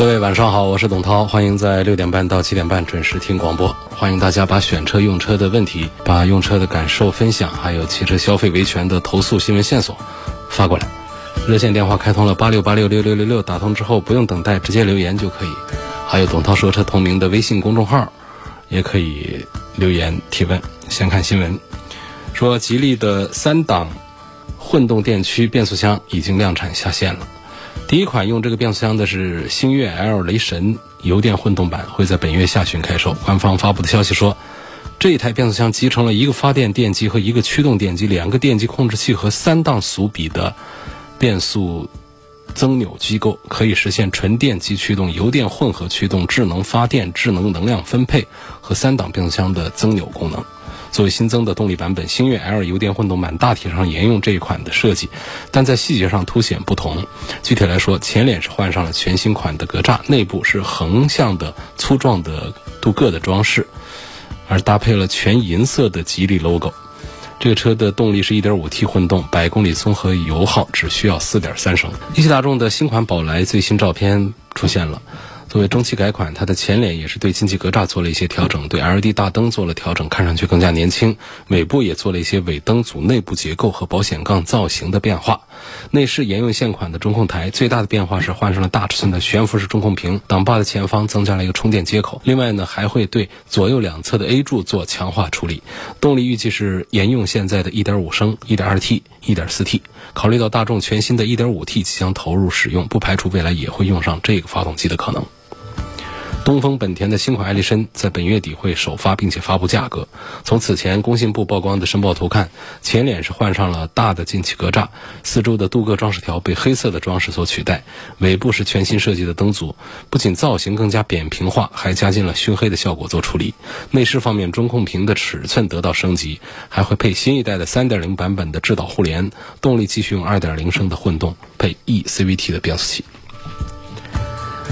各位晚上好，我是董涛，欢迎在六点半到七点半准时听广播。欢迎大家把选车用车的问题、把用车的感受分享，还有汽车消费维权的投诉新闻线索发过来。热线电话开通了八六八六六六六六，打通之后不用等待，直接留言就可以。还有董涛说车同名的微信公众号，也可以留言提问。先看新闻，说吉利的三档混动电驱变速箱已经量产下线了。第一款用这个变速箱的是星越 L 雷神油电混动版，会在本月下旬开售。官方发布的消息说，这一台变速箱集成了一个发电电机和一个驱动电机、两个电机控制器和三档速比的变速增扭机构，可以实现纯电机驱动、油电混合驱动、智能发电、智能能量分配和三档变速箱的增扭功能。作为新增的动力版本，星越 L 油电混动版大体上沿用这一款的设计，但在细节上凸显不同。具体来说，前脸是换上了全新款的格栅，内部是横向的粗壮的镀铬的装饰，而搭配了全银色的吉利 logo。这个车的动力是 1.5T 混动，百公里综合油耗只需要4.3升。一汽大众的新款宝来最新照片出现了。作为中期改款，它的前脸也是对进气格栅做了一些调整，对 LED 大灯做了调整，看上去更加年轻。尾部也做了一些尾灯组内部结构和保险杠造型的变化。内饰沿用现款的中控台，最大的变化是换上了大尺寸的悬浮式中控屏，挡把的前方增加了一个充电接口。另外呢，还会对左右两侧的 A 柱做强化处理。动力预计是沿用现在的1.5升、1.2T、1.4T。考虑到大众全新的 1.5T 即将投入使用，不排除未来也会用上这个发动机的可能。东风本田的新款艾力绅在本月底会首发，并且发布价格。从此前工信部曝光的申报图看，前脸是换上了大的进气格栅，四周的镀铬装饰条被黑色的装饰所取代，尾部是全新设计的灯组，不仅造型更加扁平化，还加进了熏黑的效果做处理。内饰方面，中控屏的尺寸得到升级，还会配新一代的3.0版本的智导互联，动力继续用2.0升的混动，配 eCVT 的变速器。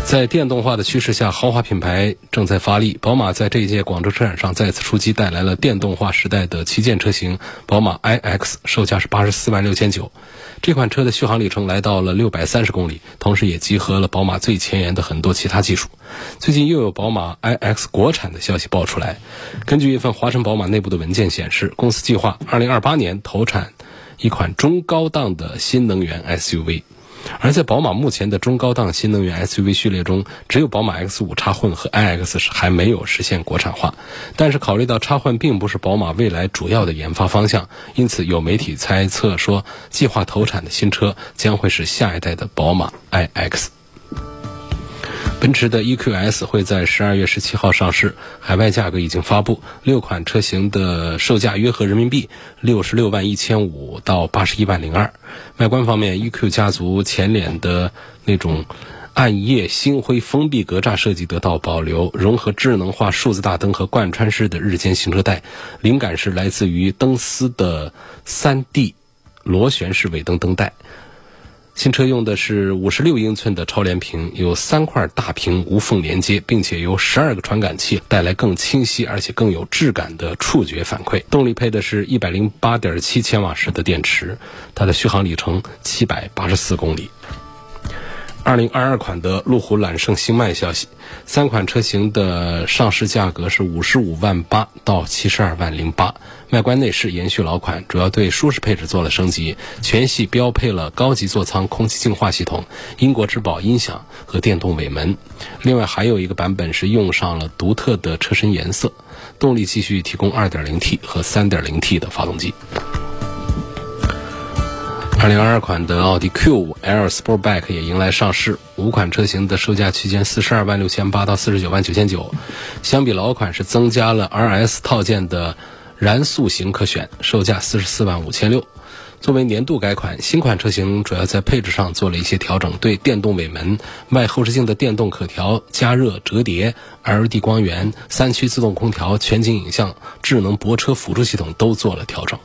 在电动化的趋势下，豪华品牌正在发力。宝马在这一届广州车展上再次出击，带来了电动化时代的旗舰车型宝马 iX，售价是八十四万六千九。这款车的续航里程来到了六百三十公里，同时也集合了宝马最前沿的很多其他技术。最近又有宝马 iX 国产的消息爆出来。根据一份华晨宝马内部的文件显示，公司计划二零二八年投产一款中高档的新能源 SUV。而在宝马目前的中高档新能源 SUV 序列中，只有宝马 X5 插混和 iX 是还没有实现国产化。但是考虑到插混并不是宝马未来主要的研发方向，因此有媒体猜测说，计划投产的新车将会是下一代的宝马 iX。奔驰的 EQS 会在十二月十七号上市，海外价格已经发布，六款车型的售价约合人民币六十六万一千五到八十一万零二。外观方面，EQ 家族前脸的那种暗夜星辉封闭格栅设计得到保留，融合智能化数字大灯和贯穿式的日间行车带，灵感是来自于灯丝的三 D 螺旋式尾灯灯带。新车用的是五十六英寸的超连屏，有三块大屏无缝连接，并且由十二个传感器，带来更清晰而且更有质感的触觉反馈。动力配的是一百零八点七千瓦时的电池，它的续航里程七百八十四公里。二零二二款的路虎揽胜星脉消息，三款车型的上市价格是五十五万八到七十二万零八。外观内饰延续老款，主要对舒适配置做了升级，全系标配了高级座舱空气净化系统、英国之宝音响和电动尾门。另外还有一个版本是用上了独特的车身颜色。动力继续提供 2.0T 和 3.0T 的发动机。二零二二款的奥迪 Q5 L Sportback 也迎来上市，五款车型的售价区间四十二万六千八到四十九万九千九。相比老款是增加了 RS 套件的燃速型可选，售价四十四万五千六。作为年度改款，新款车型主要在配置上做了一些调整，对电动尾门、外后视镜的电动可调、加热、折叠、LED 光源、三区自动空调、全景影像、智能泊车辅助系统都做了调整。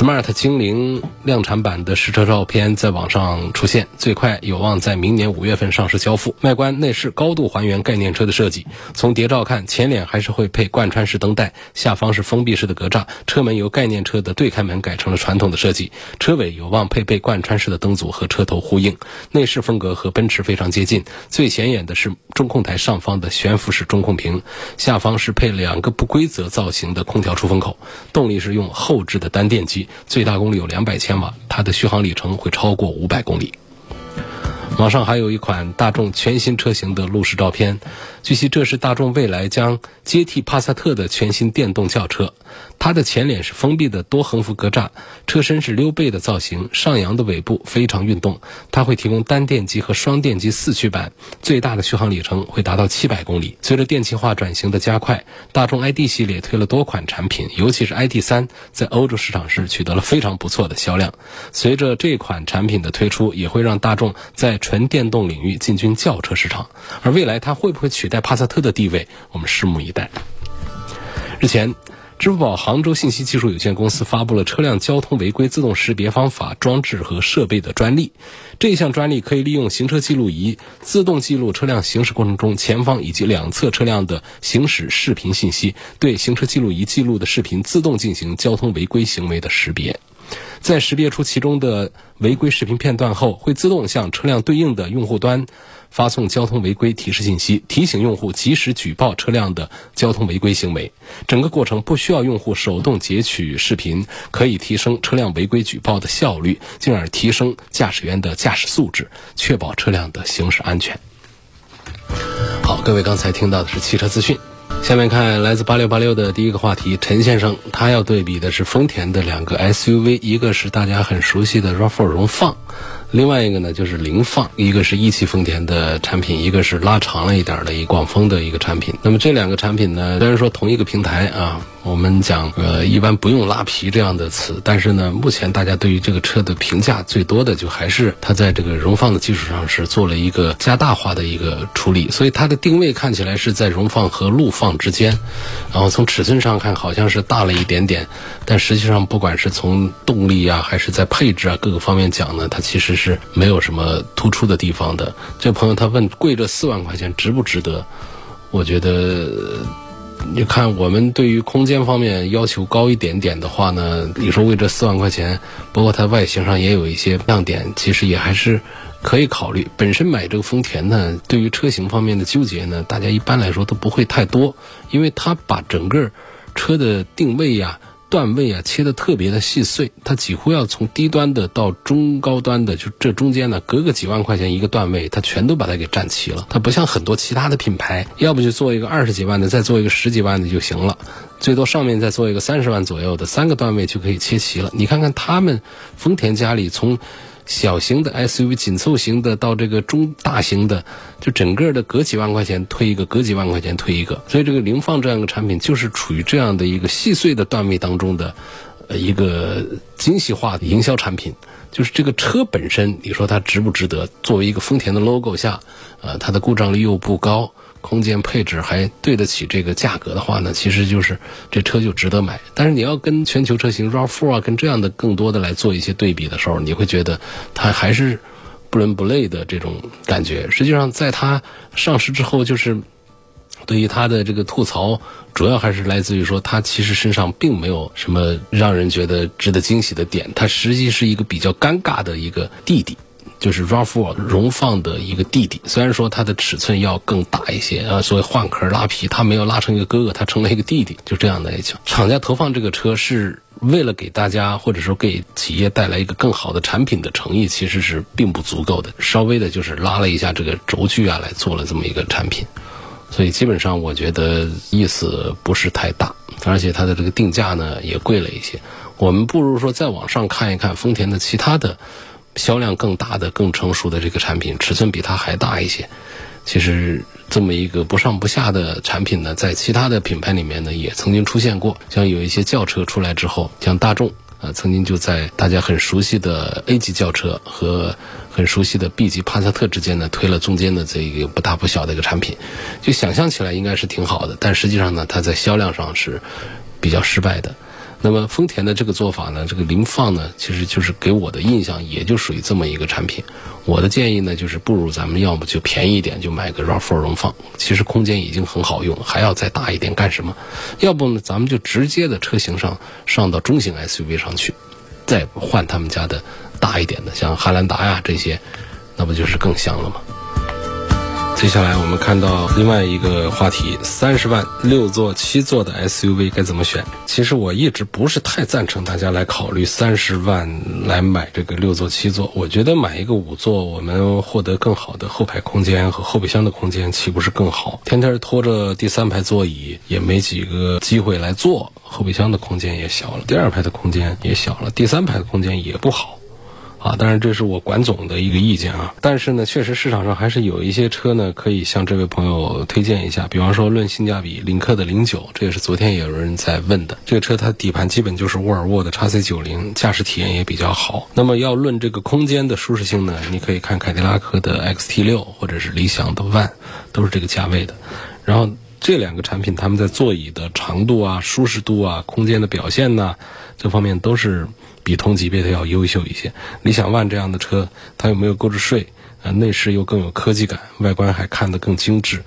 Smart 精灵量产版的实车照片在网上出现，最快有望在明年五月份上市交付。外观内饰高度还原概念车的设计，从谍照看，前脸还是会配贯穿式灯带，下方是封闭式的格栅，车门由概念车的对开门改成了传统的设计，车尾有望配备贯穿式的灯组和车头呼应。内饰风格和奔驰非常接近，最显眼的是中控台上方的悬浮式中控屏，下方是配两个不规则造型的空调出风口，动力是用后置的单电机机。最大功率有两百千瓦，它的续航里程会超过五百公里。网上还有一款大众全新车型的路试照片，据悉这是大众未来将接替帕萨特的全新电动轿车。它的前脸是封闭的多横幅格栅，车身是溜背的造型，上扬的尾部非常运动。它会提供单电机和双电机四驱版，最大的续航里程会达到七百公里。随着电气化转型的加快，大众 ID 系列推了多款产品，尤其是 ID 三，在欧洲市场是取得了非常不错的销量。随着这款产品的推出，也会让大众在纯电动领域进军轿车市场。而未来它会不会取代帕萨特的地位，我们拭目以待。日前。支付宝杭州信息技术有限公司发布了车辆交通违规自动识别方法装置和设备的专利。这项专利可以利用行车记录仪自动记录车辆行驶过程中前方以及两侧车辆的行驶视频信息，对行车记录仪记录的视频自动进行交通违规行为的识别。在识别出其中的违规视频片段后，会自动向车辆对应的用户端。发送交通违规提示信息，提醒用户及时举报车辆的交通违规行为。整个过程不需要用户手动截取视频，可以提升车辆违规举报的效率，进而提升驾驶员的驾驶素质，确保车辆的行驶安全。好，各位刚才听到的是汽车资讯，下面看来自八六八六的第一个话题，陈先生他要对比的是丰田的两个 SUV，一个是大家很熟悉的 RAV4 荣放。另外一个呢，就是凌放，一个是一汽丰田的产品，一个是拉长了一点的一广丰的一个产品。那么这两个产品呢，虽然说同一个平台啊。我们讲，呃，一般不用拉皮这样的词，但是呢，目前大家对于这个车的评价最多的，就还是它在这个荣放的基础上是做了一个加大化的一个处理，所以它的定位看起来是在荣放和陆放之间，然后从尺寸上看好像是大了一点点，但实际上不管是从动力啊，还是在配置啊各个方面讲呢，它其实是没有什么突出的地方的。这朋友他问，贵这四万块钱值不值得？我觉得。你看，我们对于空间方面要求高一点点的话呢，你说为这四万块钱，包括它外形上也有一些亮点，其实也还是可以考虑。本身买这个丰田呢，对于车型方面的纠结呢，大家一般来说都不会太多，因为它把整个车的定位呀。段位啊，切的特别的细碎，它几乎要从低端的到中高端的，就这中间呢，隔个几万块钱一个段位，它全都把它给占齐了。它不像很多其他的品牌，要不就做一个二十几万的，再做一个十几万的就行了，最多上面再做一个三十万左右的，三个段位就可以切齐了。你看看他们丰田家里从。小型的 SUV 紧凑型的到这个中大型的，就整个的隔几万块钱推一个，隔几万块钱推一个，所以这个凌放这样一个产品就是处于这样的一个细碎的段位当中的，呃一个精细化的营销产品。就是这个车本身，你说它值不值得？作为一个丰田的 logo 下，呃，它的故障率又不高。空间配置还对得起这个价格的话呢，其实就是这车就值得买。但是你要跟全球车型 RAV4 啊，跟这样的更多的来做一些对比的时候，你会觉得它还是不伦不类的这种感觉。实际上，在它上市之后，就是对于它的这个吐槽，主要还是来自于说它其实身上并没有什么让人觉得值得惊喜的点，它实际是一个比较尴尬的一个弟弟。就是 RAV4 荣放的一个弟弟，虽然说它的尺寸要更大一些啊，所以换壳拉皮，它没有拉成一个哥哥，它成了一个弟弟，就这样的一情。厂家投放这个车是为了给大家或者说给企业带来一个更好的产品的诚意，其实是并不足够的，稍微的就是拉了一下这个轴距啊，来做了这么一个产品，所以基本上我觉得意思不是太大，而且它的这个定价呢也贵了一些。我们不如说再往上看一看丰田的其他的。销量更大的、更成熟的这个产品，尺寸比它还大一些，其实这么一个不上不下的产品呢，在其他的品牌里面呢，也曾经出现过。像有一些轿车出来之后，像大众啊，曾经就在大家很熟悉的 A 级轿车和很熟悉的 B 级帕萨特之间呢，推了中间的这一个不大不小的一个产品，就想象起来应该是挺好的，但实际上呢，它在销量上是比较失败的。那么丰田的这个做法呢，这个凌放呢，其实就是给我的印象也就属于这么一个产品。我的建议呢，就是不如咱们要么就便宜一点，就买个 RAV4 荣放，其实空间已经很好用，还要再大一点干什么？要不呢，咱们就直接的车型上上到中型 SUV 上去，再换他们家的大一点的，像汉兰达呀这些，那不就是更香了吗？接下来我们看到另外一个话题：三十万六座、七座的 SUV 该怎么选？其实我一直不是太赞成大家来考虑三十万来买这个六座、七座。我觉得买一个五座，我们获得更好的后排空间和后备箱的空间，岂不是更好？天天拖着第三排座椅，也没几个机会来坐，后备箱的空间也小了，第二排的空间也小了，第三排的空间也不好。啊，当然这是我管总的一个意见啊。但是呢，确实市场上还是有一些车呢，可以向这位朋友推荐一下。比方说，论性价比，领克的零九，这也是昨天也有人在问的。这个车它底盘基本就是沃尔沃的 x C 九零，驾驶体验也比较好。那么要论这个空间的舒适性呢，你可以看凯迪拉克的 XT 六或者是理想的 ONE，都是这个价位的。然后这两个产品，他们在座椅的长度啊、舒适度啊、空间的表现呢，这方面都是。比同级别的要优秀一些。理想 ONE 这样的车，它有没有购置税，啊，内饰又更有科技感，外观还看得更精致。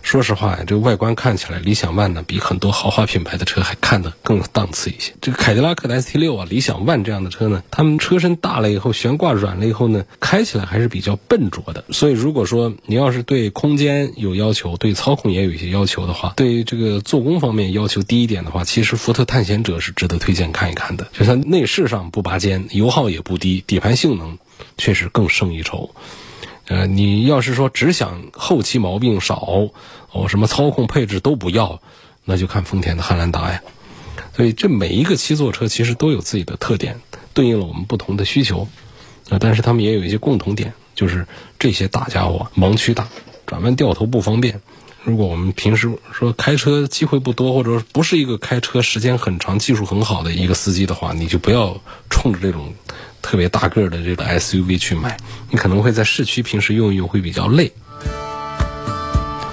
说实话，这个外观看起来，理想 ONE 呢比很多豪华品牌的车还看得更档次一些。这个凯迪拉克的 ST 六啊，理想 ONE 这样的车呢，它们车身大了以后，悬挂软了以后呢，开起来还是比较笨拙的。所以，如果说你要是对空间有要求，对操控也有一些要求的话，对于这个做工方面要求低一点的话，其实福特探险者是值得推荐看一看的。就它内饰上不拔尖，油耗也不低，底盘性能确实更胜一筹。呃，你要是说只想后期毛病少，哦，什么操控配置都不要，那就看丰田的汉兰达呀。所以这每一个七座车其实都有自己的特点，对应了我们不同的需求。啊，但是他们也有一些共同点，就是这些大家伙盲区大，转弯掉头不方便。如果我们平时说开车机会不多，或者说不是一个开车时间很长、技术很好的一个司机的话，你就不要冲着这种。特别大个的这个 SUV 去买，你可能会在市区平时用一用会比较累。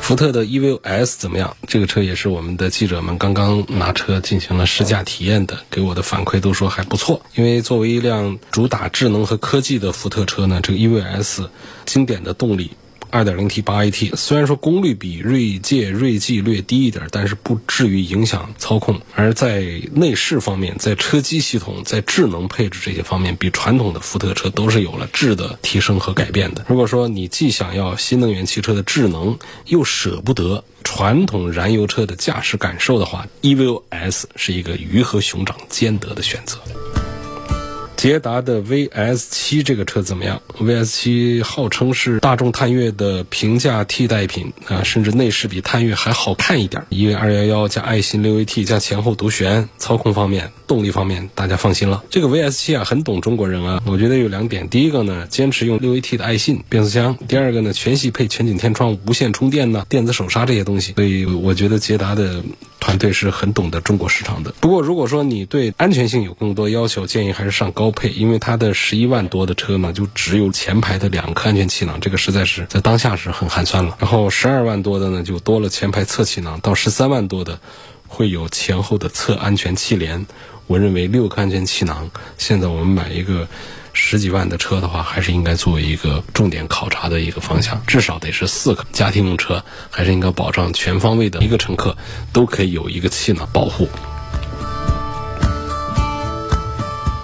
福特的 EVS 怎么样？这个车也是我们的记者们刚刚拿车进行了试驾体验的，给我的反馈都说还不错。因为作为一辆主打智能和科技的福特车呢，这个 EVS 经典的动力。2.0T 8AT 虽然说功率比锐界、锐际略低一点，但是不至于影响操控。而在内饰方面，在车机系统、在智能配置这些方面，比传统的福特车都是有了质的提升和改变的。如果说你既想要新能源汽车的智能，又舍不得传统燃油车的驾驶感受的话，EVO S 是一个鱼和熊掌兼得的选择。捷达的 VS 七这个车怎么样？VS 七号称是大众探岳的平价替代品啊，甚至内饰比探岳还好看一点，因为211加爱信 6AT 加前后独悬，操控方面、动力方面大家放心了。这个 VS 七啊，很懂中国人啊。我觉得有两点，第一个呢，坚持用 6AT 的爱信变速箱；第二个呢，全系配全景天窗、无线充电呢、电子手刹这些东西。所以我觉得捷达的团队是很懂得中国市场的。不过如果说你对安全性有更多要求，建议还是上高。配，因为它的十一万多的车呢，就只有前排的两颗安全气囊，这个实在是在当下是很寒酸了。然后十二万多的呢，就多了前排侧气囊，到十三万多的会有前后的侧安全气帘。我认为六个安全气囊，现在我们买一个十几万的车的话，还是应该作为一个重点考察的一个方向，至少得是四个。家庭用车还是应该保障全方位的一个乘客都可以有一个气囊保护。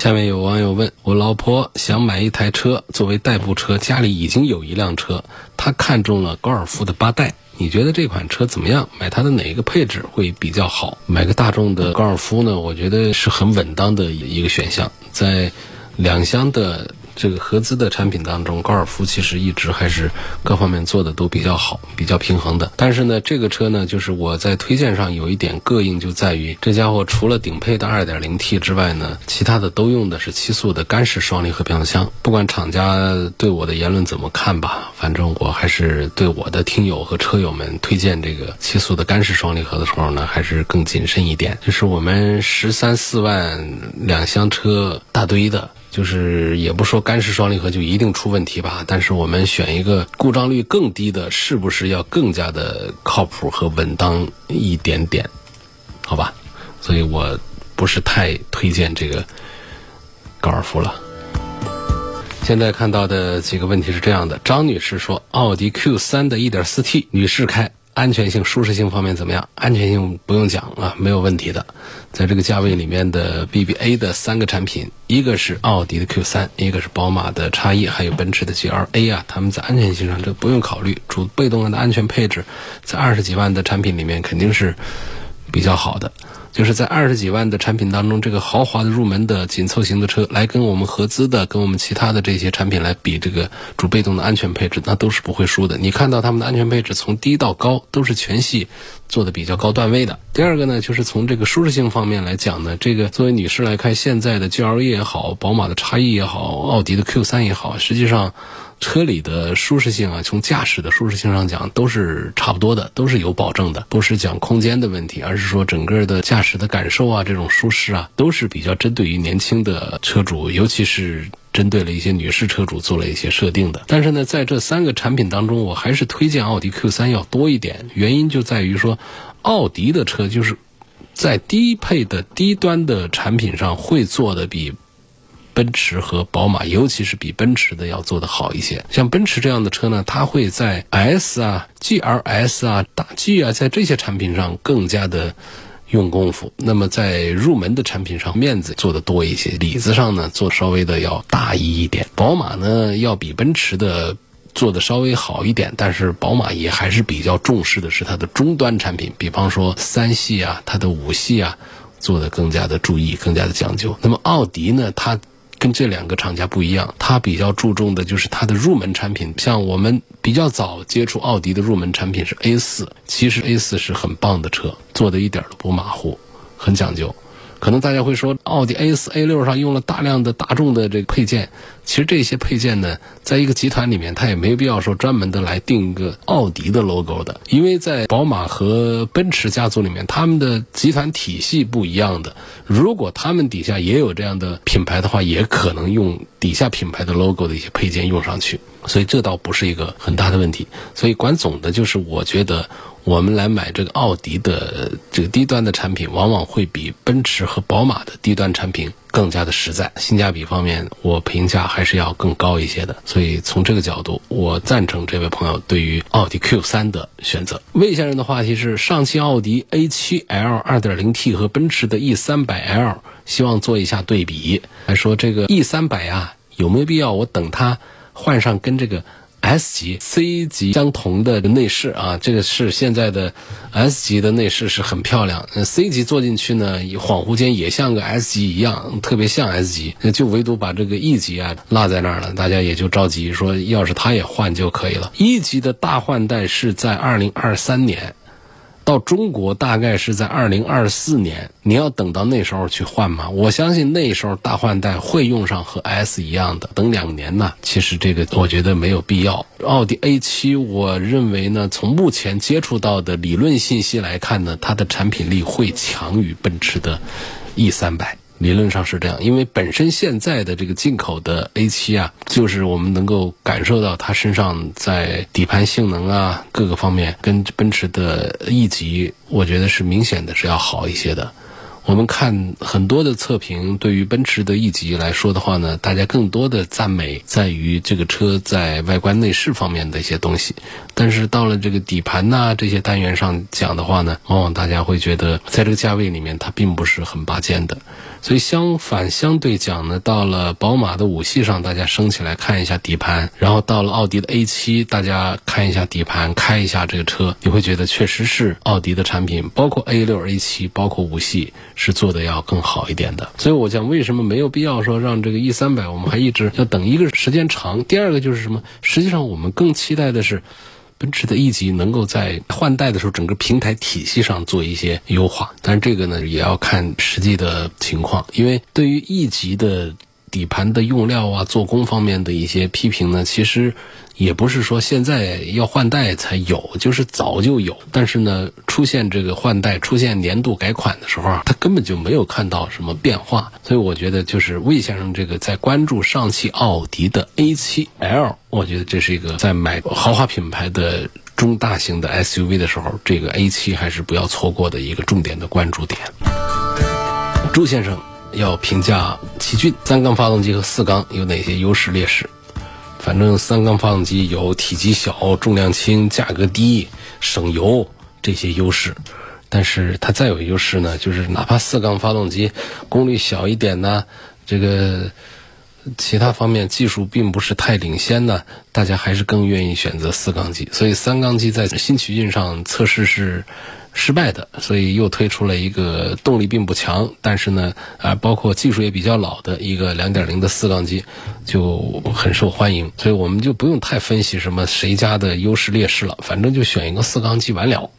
下面有网友问我，老婆想买一台车作为代步车，家里已经有一辆车，她看中了高尔夫的八代，你觉得这款车怎么样？买它的哪一个配置会比较好？买个大众的高尔夫呢？我觉得是很稳当的一个选项，在两厢的这个合资的产品当中，高尔夫其实一直还是各方面做的都比较好，比较平衡的。但是呢，这个车呢，就是我在推荐上有一点膈应，就在于这家伙除了顶配的 2.0T 之外呢，其他的都用的是七速的干式双离合变速箱。不管厂家对我的言论怎么看吧，反正我还是对我的听友和车友们推荐这个七速的干式双离合的时候呢，还是更谨慎一点。就是我们十三四万两厢车大堆的。就是也不说干式双离合就一定出问题吧，但是我们选一个故障率更低的，是不是要更加的靠谱和稳当一点点？好吧，所以我不是太推荐这个高尔夫了。现在看到的几个问题是这样的：张女士说，奥迪 Q 三的 1.4T 女士开。安全性、舒适性方面怎么样？安全性不用讲啊，没有问题的。在这个价位里面的 BBA 的三个产品，一个是奥迪的 Q3，一个是宝马的 XE 还有奔驰的 GLA 啊，他们在安全性上这不用考虑，主被动的安全配置，在二十几万的产品里面肯定是比较好的。就是在二十几万的产品当中，这个豪华的入门的紧凑型的车，来跟我们合资的、跟我们其他的这些产品来比，这个主被动的安全配置，那都是不会输的。你看到他们的安全配置从低到高都是全系做的比较高段位的。第二个呢，就是从这个舒适性方面来讲呢，这个作为女士来看，现在的 GLA 也好，宝马的 X1 也好，奥迪的 Q3 也好，实际上。车里的舒适性啊，从驾驶的舒适性上讲，都是差不多的，都是有保证的，不是讲空间的问题，而是说整个的驾驶的感受啊，这种舒适啊，都是比较针对于年轻的车主，尤其是针对了一些女士车主做了一些设定的。但是呢，在这三个产品当中，我还是推荐奥迪 Q3 要多一点，原因就在于说，奥迪的车就是在低配的低端的产品上会做的比。奔驰和宝马，尤其是比奔驰的要做得好一些。像奔驰这样的车呢，它会在 S 啊、GLS 啊、大 G 啊，在这些产品上更加的用功夫。那么在入门的产品上，面子做的多一些，里子上呢做稍微的要大一一点。宝马呢要比奔驰的做的稍微好一点，但是宝马也还是比较重视的是它的终端产品，比方说三系啊、它的五系啊，做的更加的注意、更加的讲究。那么奥迪呢，它跟这两个厂家不一样，它比较注重的就是它的入门产品。像我们比较早接触奥迪的入门产品是 A 四，其实 A 四是很棒的车，做的一点都不马虎，很讲究。可能大家会说，奥迪 A 四、A 六上用了大量的大众的这个配件，其实这些配件呢，在一个集团里面，它也没必要说专门的来定一个奥迪的 logo 的，因为在宝马和奔驰家族里面，他们的集团体系不一样的。如果他们底下也有这样的品牌的话，也可能用底下品牌的 logo 的一些配件用上去，所以这倒不是一个很大的问题。所以管总的就是，我觉得。我们来买这个奥迪的这个低端的产品，往往会比奔驰和宝马的低端产品更加的实在，性价比方面我评价还是要更高一些的。所以从这个角度，我赞成这位朋友对于奥迪 Q3 的选择。魏先生的话题是：上汽奥迪 A7L 2.0T 和奔驰的 E300L，希望做一下对比。来说这个 E300 啊，有没有必要我等它换上跟这个？S 级、C 级相同的内饰啊，这个是现在的 S 级的内饰是很漂亮。C 级坐进去呢，恍惚间也像个 S 级一样，特别像 S 级。就唯独把这个 E 级啊落在那儿了，大家也就着急说，要是它也换就可以了。E 级的大换代是在二零二三年。到中国大概是在二零二四年，你要等到那时候去换吗？我相信那时候大换代会用上和 S 一样的，等两年呢。其实这个我觉得没有必要。奥迪 A 七，我认为呢，从目前接触到的理论信息来看呢，它的产品力会强于奔驰的 E 三百。理论上是这样，因为本身现在的这个进口的 A 七啊，就是我们能够感受到它身上在底盘性能啊各个方面，跟奔驰的 E 级，我觉得是明显的是要好一些的。我们看很多的测评，对于奔驰的 E 级来说的话呢，大家更多的赞美在于这个车在外观内饰方面的一些东西，但是到了这个底盘呐这些单元上讲的话呢，往往大家会觉得在这个价位里面它并不是很拔尖的。所以相反相对讲呢，到了宝马的五系上，大家升起来看一下底盘，然后到了奥迪的 A 七，大家看一下底盘，开一下这个车，你会觉得确实是奥迪的产品，包括 A 六、A 七，包括五系。是做的要更好一点的。所以我讲为什么没有必要说让这个 E 三百我们还一直要等一个时间长，第二个就是什么？实际上我们更期待的是。奔驰的 E 级能够在换代的时候，整个平台体系上做一些优化，但是这个呢也要看实际的情况，因为对于 E 级的底盘的用料啊、做工方面的一些批评呢，其实。也不是说现在要换代才有，就是早就有。但是呢，出现这个换代、出现年度改款的时候啊，他根本就没有看到什么变化。所以我觉得，就是魏先生这个在关注上汽奥迪的 A7L，我觉得这是一个在买豪华品牌的中大型的 SUV 的时候，这个 A7 还是不要错过的一个重点的关注点。朱先生要评价奇骏三缸发动机和四缸有哪些优势劣势？反正三缸发动机有体积小、重量轻、价格低、省油这些优势，但是它再有优势呢，就是哪怕四缸发动机功率小一点呢，这个其他方面技术并不是太领先呢，大家还是更愿意选择四缸机。所以三缸机在新奇骏上测试是。失败的，所以又推出了一个动力并不强，但是呢，啊，包括技术也比较老的一个2.0的四缸机，就很受欢迎。所以我们就不用太分析什么谁家的优势劣势了，反正就选一个四缸机完了，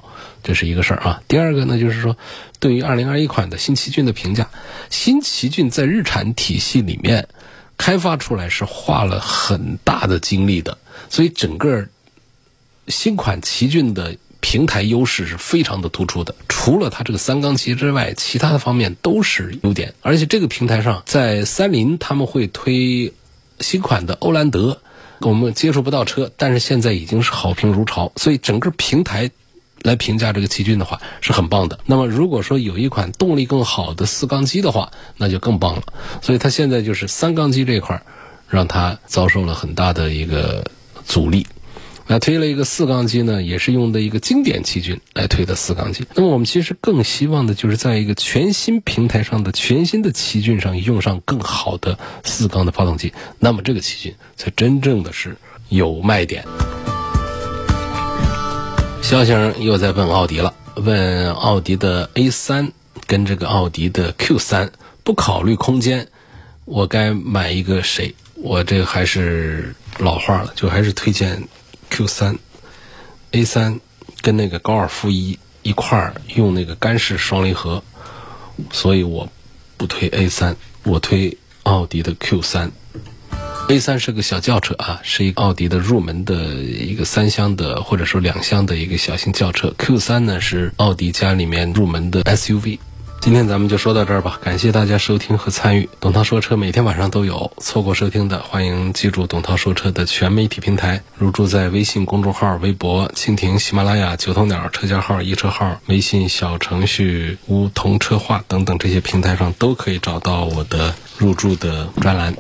这是一个事儿啊。第二个呢，就是说对于2021款的新奇骏的评价，新奇骏在日产体系里面开发出来是花了很大的精力的，所以整个新款奇骏的。平台优势是非常的突出的，除了它这个三缸机之外，其他的方面都是优点。而且这个平台上，在三菱他们会推新款的欧蓝德，我们接触不到车，但是现在已经是好评如潮。所以整个平台来评价这个奇骏的话是很棒的。那么如果说有一款动力更好的四缸机的话，那就更棒了。所以它现在就是三缸机这块，让它遭受了很大的一个阻力。那推了一个四缸机呢，也是用的一个经典奇骏来推的四缸机。那么我们其实更希望的就是在一个全新平台上的全新的奇骏上用上更好的四缸的发动机，那么这个奇骏才真正的是有卖点。肖先生又在问奥迪了，问奥迪的 A 三跟这个奥迪的 Q 三，不考虑空间，我该买一个谁？我这还是老话了，就还是推荐。Q 三，A 三跟那个高尔夫一一块儿用那个干式双离合，所以我不推 A 三，我推奥迪的 Q 三。A 三是个小轿车啊，是一个奥迪的入门的一个三厢的或者说两厢的一个小型轿车。Q 三呢是奥迪家里面入门的 SUV。今天咱们就说到这儿吧，感谢大家收听和参与。董涛说车每天晚上都有，错过收听的，欢迎记住董涛说车的全媒体平台，入驻在微信公众号、微博、蜻蜓、喜马拉雅、九头鸟车架号、一车号、微信小程序梧桐车话等等这些平台上都可以找到我的入驻的专栏。